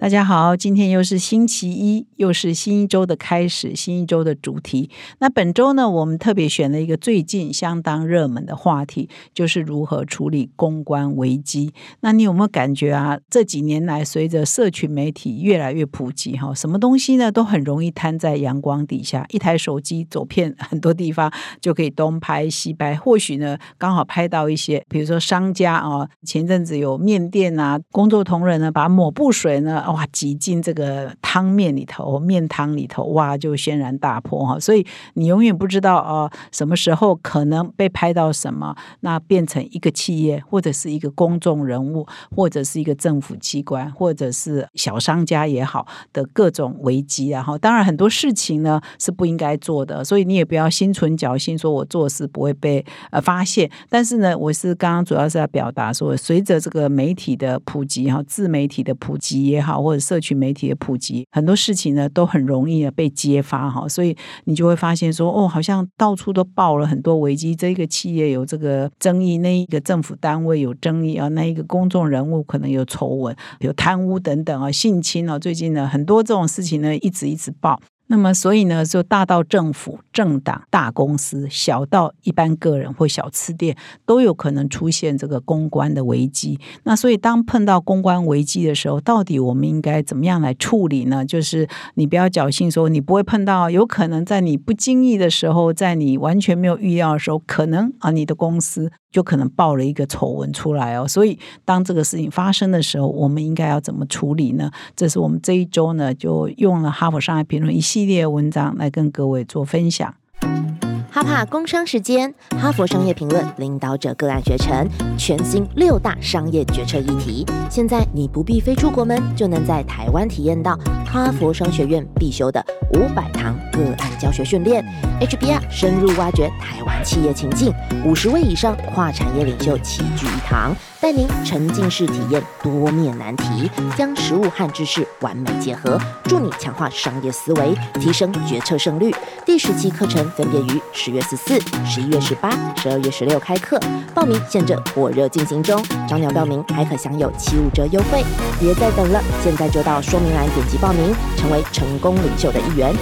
大家好，今天又是星期一，又是新一周的开始，新一周的主题。那本周呢，我们特别选了一个最近相当热门的话题，就是如何处理公关危机。那你有没有感觉啊？这几年来，随着社群媒体越来越普及，哈，什么东西呢，都很容易摊在阳光底下。一台手机走遍很多地方，就可以东拍西拍。或许呢，刚好拍到一些，比如说商家啊，前阵子有面店啊，工作同仁呢，把抹布水呢。哇，挤进这个汤面里头，面汤里头，哇，就轩然大波哈！所以你永远不知道哦，什么时候可能被拍到什么，那变成一个企业，或者是一个公众人物，或者是一个政府机关，或者是小商家也好的各种危机啊！哈，当然很多事情呢是不应该做的，所以你也不要心存侥幸，说我做事不会被呃发现。但是呢，我是刚刚主要是要表达说，随着这个媒体的普及哈，自媒体的普及也好。或者社群媒体的普及，很多事情呢都很容易的被揭发哈，所以你就会发现说，哦，好像到处都爆了很多危机，这一个企业有这个争议，那一个政府单位有争议啊，那一个公众人物可能有丑闻，有贪污等等啊，性侵啊，最近呢很多这种事情呢一直一直爆。那么，所以呢，就大到政府、政党、大公司，小到一般个人或小吃店，都有可能出现这个公关的危机。那所以，当碰到公关危机的时候，到底我们应该怎么样来处理呢？就是你不要侥幸说你不会碰到，有可能在你不经意的时候，在你完全没有预料的时候，可能啊，你的公司。就可能爆了一个丑闻出来哦，所以当这个事情发生的时候，我们应该要怎么处理呢？这是我们这一周呢，就用了《哈佛商业评论》一些系列文章来跟各位做分享。哈帕工商时间，《哈佛商业评论》领导者个案学程，全新六大商业决策议题。现在你不必飞出国门，就能在台湾体验到哈佛商学院必修的五百堂个案教学训练。HBR 深入挖掘台湾企业情境，五十位以上跨产业领袖齐聚一堂。带您沉浸式体验多面难题，将实物和知识完美结合，助你强化商业思维，提升决策胜率。第十期课程分别于十月十四、十一月十八、十二月十六开课，报名现正火热进行中，早鸟报名还可享有七五折优惠，别再等了，现在就到说明栏点击报名，成为成功领袖的一员。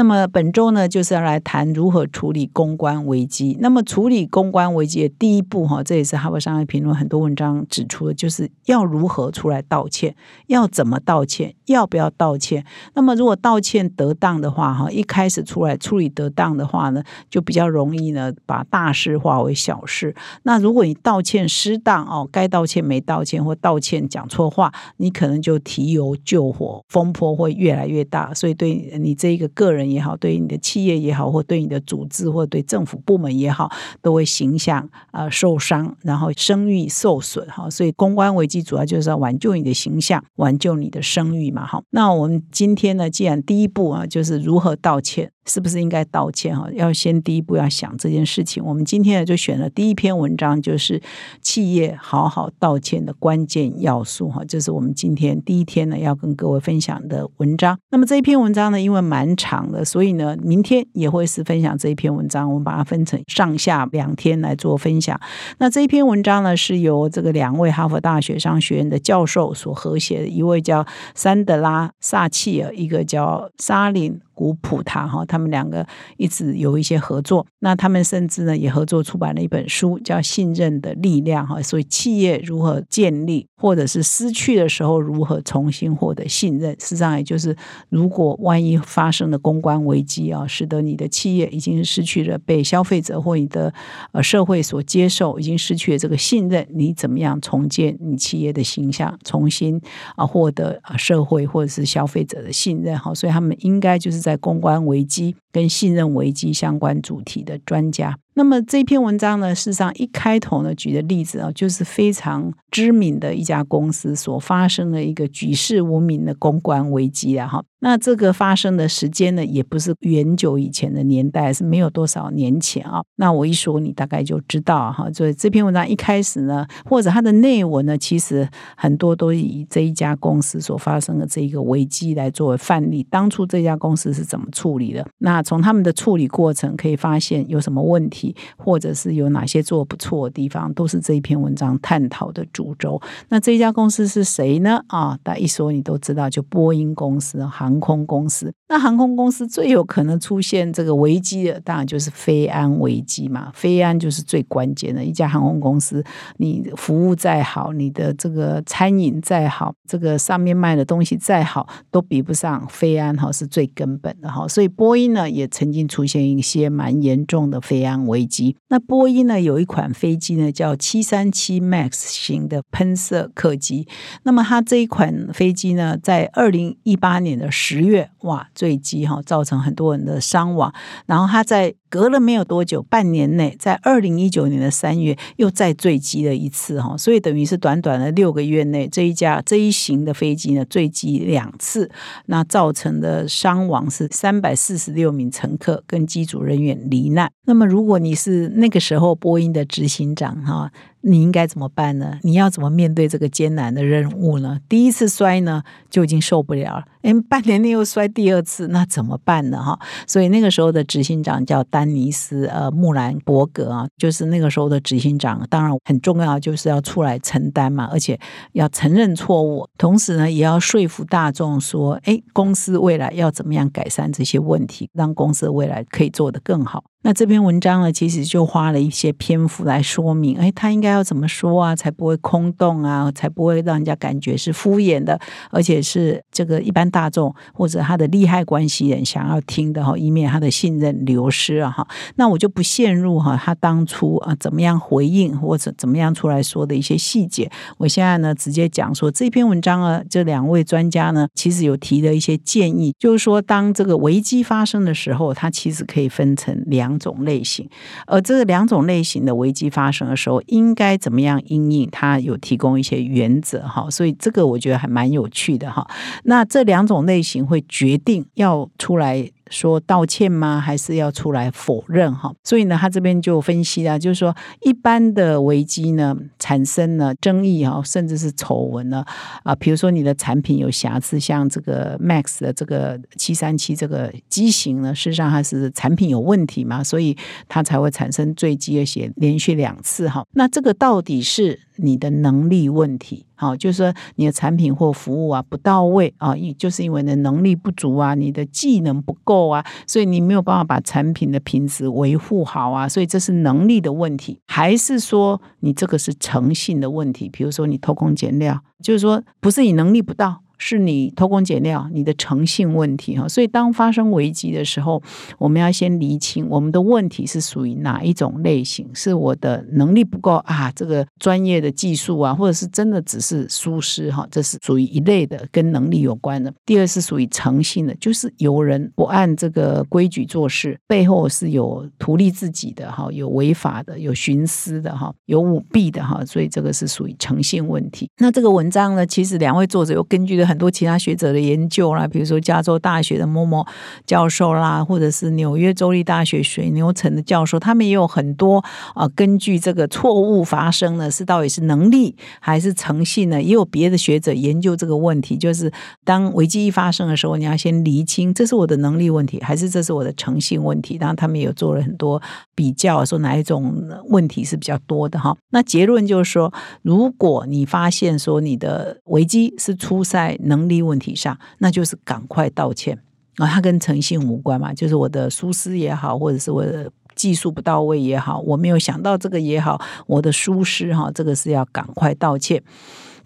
那么本周呢，就是要来谈如何处理公关危机。那么处理公关危机的第一步，哈，这也是哈佛商业评论很多文章指出的，就是要如何出来道歉，要怎么道歉，要不要道歉。那么如果道歉得当的话，哈，一开始出来处理得当的话呢，就比较容易呢，把大事化为小事。那如果你道歉失当哦，该道歉没道歉，或道歉讲错话，你可能就提油救火，风波会越来越大。所以对你这一个个人。也好，对于你的企业也好，或对你的组织，或对政府部门也好，都会形象啊受伤，然后声誉受损哈。所以公关危机主要就是要挽救你的形象，挽救你的声誉嘛哈。那我们今天呢，既然第一步啊，就是如何道歉。是不是应该道歉哈？要先第一步要想这件事情。我们今天呢就选了第一篇文章，就是企业好好道歉的关键要素哈。这是我们今天第一天呢要跟各位分享的文章。那么这一篇文章呢，因为蛮长的，所以呢明天也会是分享这一篇文章。我们把它分成上下两天来做分享。那这一篇文章呢，是由这个两位哈佛大学商学院的教授所合写的，一位叫山德拉萨契尔，一个叫沙林。古普他哈，他们两个一直有一些合作。那他们甚至呢也合作出版了一本书，叫《信任的力量》哈。所以企业如何建立，或者是失去的时候如何重新获得信任，事实上也就是如果万一发生了公关危机啊，使得你的企业已经失去了被消费者或你的呃社会所接受，已经失去了这个信任，你怎么样重建你企业的形象，重新啊获得啊社会或者是消费者的信任哈？所以他们应该就是。在公关危机跟信任危机相关主题的专家。那么这篇文章呢，事实上一开头呢举的例子啊，就是非常知名的一家公司所发生的一个举世闻名的公关危机啊。哈，那这个发生的时间呢，也不是远久以前的年代，是没有多少年前啊。那我一说，你大概就知道哈。所以这篇文章一开始呢，或者它的内文呢，其实很多都以这一家公司所发生的这一个危机来作为范例。当初这家公司是怎么处理的？那从他们的处理过程可以发现有什么问题，或者是有哪些做不错的地方，都是这一篇文章探讨的主轴。那这一家公司是谁呢？啊，大家一说你都知道，就波音公司哈。航空公司，那航空公司最有可能出现这个危机的，当然就是飞安危机嘛。飞安就是最关键的一家航空公司，你服务再好，你的这个餐饮再好，这个上面卖的东西再好，都比不上飞安哈，是最根本的哈。所以波音呢，也曾经出现一些蛮严重的飞安危机。那波音呢，有一款飞机呢，叫七三七 MAX 型的喷射客机。那么它这一款飞机呢，在二零一八年的。十月哇坠机哈，造成很多人的伤亡。然后他在隔了没有多久，半年内，在二零一九年的三月又再坠机了一次哈，所以等于是短短的六个月内，这一架这一型的飞机呢坠机两次，那造成的伤亡是三百四十六名乘客跟机组人员罹难。那么如果你是那个时候波音的执行长哈。你应该怎么办呢？你要怎么面对这个艰难的任务呢？第一次摔呢就已经受不了了，哎，半年内又摔第二次，那怎么办呢？哈，所以那个时候的执行长叫丹尼斯呃穆兰伯格啊，就是那个时候的执行长，当然很重要，就是要出来承担嘛，而且要承认错误，同时呢也要说服大众说，哎，公司未来要怎么样改善这些问题，让公司未来可以做得更好。那这篇文章呢，其实就花了一些篇幅来说明，哎，他应该要怎么说啊，才不会空洞啊，才不会让人家感觉是敷衍的，而且是这个一般大众或者他的利害关系人想要听的哈，以免他的信任流失啊哈。那我就不陷入哈他当初啊怎么样回应或者怎么样出来说的一些细节。我现在呢直接讲说这篇文章呢，这两位专家呢其实有提的一些建议，就是说当这个危机发生的时候，它其实可以分成两。两种类型，而这两种类型的危机发生的时候，应该怎么样应应？他有提供一些原则哈，所以这个我觉得还蛮有趣的哈。那这两种类型会决定要出来。说道歉吗？还是要出来否认哈？所以呢，他这边就分析啊，就是说一般的危机呢，产生了争议哈，甚至是丑闻呢啊，比如说你的产品有瑕疵，像这个 Max 的这个七三七这个机型呢，事实上它是产品有问题嘛，所以它才会产生坠机，而且连续两次哈。那这个到底是你的能力问题？好，就是说你的产品或服务啊不到位啊，因就是因为你的能力不足啊，你的技能不够啊，所以你没有办法把产品的品质维护好啊，所以这是能力的问题，还是说你这个是诚信的问题？比如说你偷工减料，就是说不是你能力不到。是你偷工减料，你的诚信问题哈。所以当发生危机的时候，我们要先厘清我们的问题是属于哪一种类型？是我的能力不够啊，这个专业的技术啊，或者是真的只是疏失哈，这是属于一类的，跟能力有关的。第二是属于诚信的，就是有人不按这个规矩做事，背后是有图利自己的哈，有违法的，有徇私的哈，有舞弊的哈，所以这个是属于诚信问题。那这个文章呢，其实两位作者又根据了。很多其他学者的研究啦，比如说加州大学的某某教授啦，或者是纽约州立大学水牛城的教授，他们也有很多啊，根据这个错误发生呢，是到底是能力还是诚信呢？也有别的学者研究这个问题，就是当危机一发生的时候，你要先厘清这是我的能力问题，还是这是我的诚信问题。然后他们有做了很多比较，说哪一种问题是比较多的哈。那结论就是说，如果你发现说你的危机是出在能力问题上，那就是赶快道歉啊！它跟诚信无关嘛，就是我的疏失也好，或者是我的技术不到位也好，我没有想到这个也好，我的疏失哈，这个是要赶快道歉。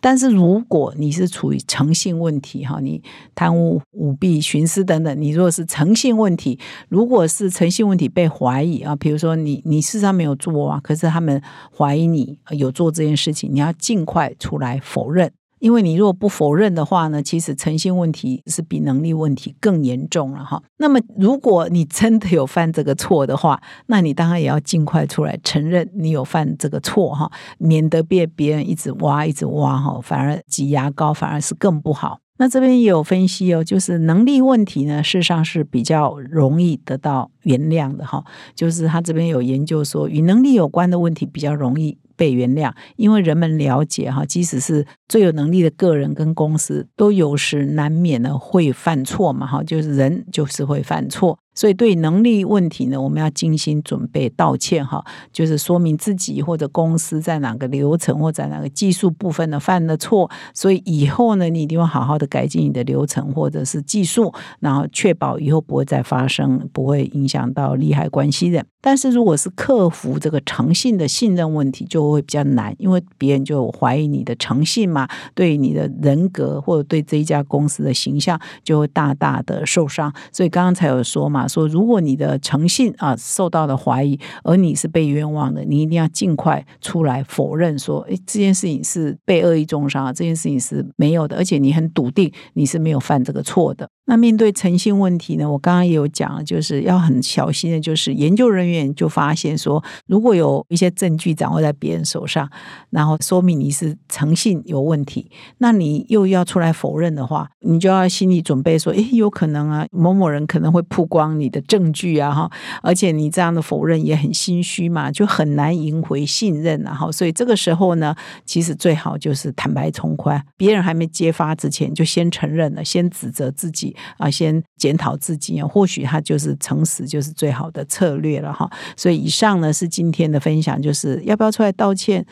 但是如果你是处于诚信问题哈，你贪污舞弊、徇私等等，你如果是诚信问题，如果是诚信问题被怀疑啊，比如说你你事实上没有做啊，可是他们怀疑你有做这件事情，你要尽快出来否认。因为你如果不否认的话呢，其实诚信问题是比能力问题更严重了哈。那么如果你真的有犯这个错的话，那你当然也要尽快出来承认你有犯这个错哈，免得被别人一直挖一直挖哈，反而挤牙膏反而是更不好。那这边也有分析哦，就是能力问题呢，事实上是比较容易得到原谅的哈。就是他这边有研究说，与能力有关的问题比较容易。被原谅，因为人们了解哈，即使是最有能力的个人跟公司，都有时难免呢会犯错嘛哈，就是人就是会犯错。所以对能力问题呢，我们要精心准备道歉哈，就是说明自己或者公司在哪个流程或在哪个技术部分呢犯了错，所以以后呢，你一定要好好的改进你的流程或者是技术，然后确保以后不会再发生，不会影响到利害关系人。但是如果是克服这个诚信的信任问题，就会比较难，因为别人就怀疑你的诚信嘛，对你的人格或者对这一家公司的形象就会大大的受伤。所以刚刚才有说嘛。说，如果你的诚信啊受到了怀疑，而你是被冤枉的，你一定要尽快出来否认，说，哎，这件事情是被恶意重伤，这件事情是没有的，而且你很笃定你是没有犯这个错的。那面对诚信问题呢？我刚刚也有讲，就是要很小心的，就是研究人员就发现说，如果有一些证据掌握在别人手上，然后说明你是诚信有问题，那你又要出来否认的话，你就要心理准备说，诶，有可能啊，某某人可能会曝光你的证据啊，哈，而且你这样的否认也很心虚嘛，就很难赢回信任，然后，所以这个时候呢，其实最好就是坦白从宽，别人还没揭发之前，就先承认了，先指责自己。啊，先检讨自己啊，或许他就是诚实，就是最好的策略了哈。所以以上呢是今天的分享，就是要不要出来道歉？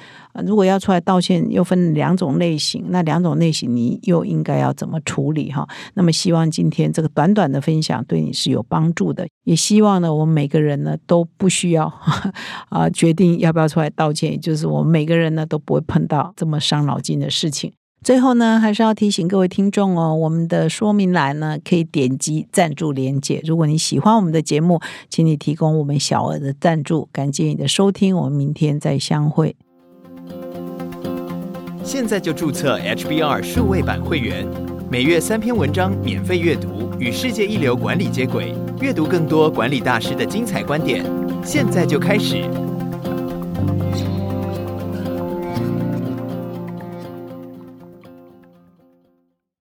如果要出来道歉，又分两种类型，那两种类型你又应该要怎么处理哈？那么希望今天这个短短的分享对你是有帮助的，也希望呢我们每个人呢都不需要啊决定要不要出来道歉，也就是我们每个人呢都不会碰到这么伤脑筋的事情。最后呢，还是要提醒各位听众哦，我们的说明栏呢可以点击赞助连结。如果你喜欢我们的节目，请你提供我们小额的赞助。感谢你的收听，我们明天再相会。现在就注册 HBR 数位版会员，每月三篇文章免费阅读，与世界一流管理接轨，阅读更多管理大师的精彩观点。现在就开始。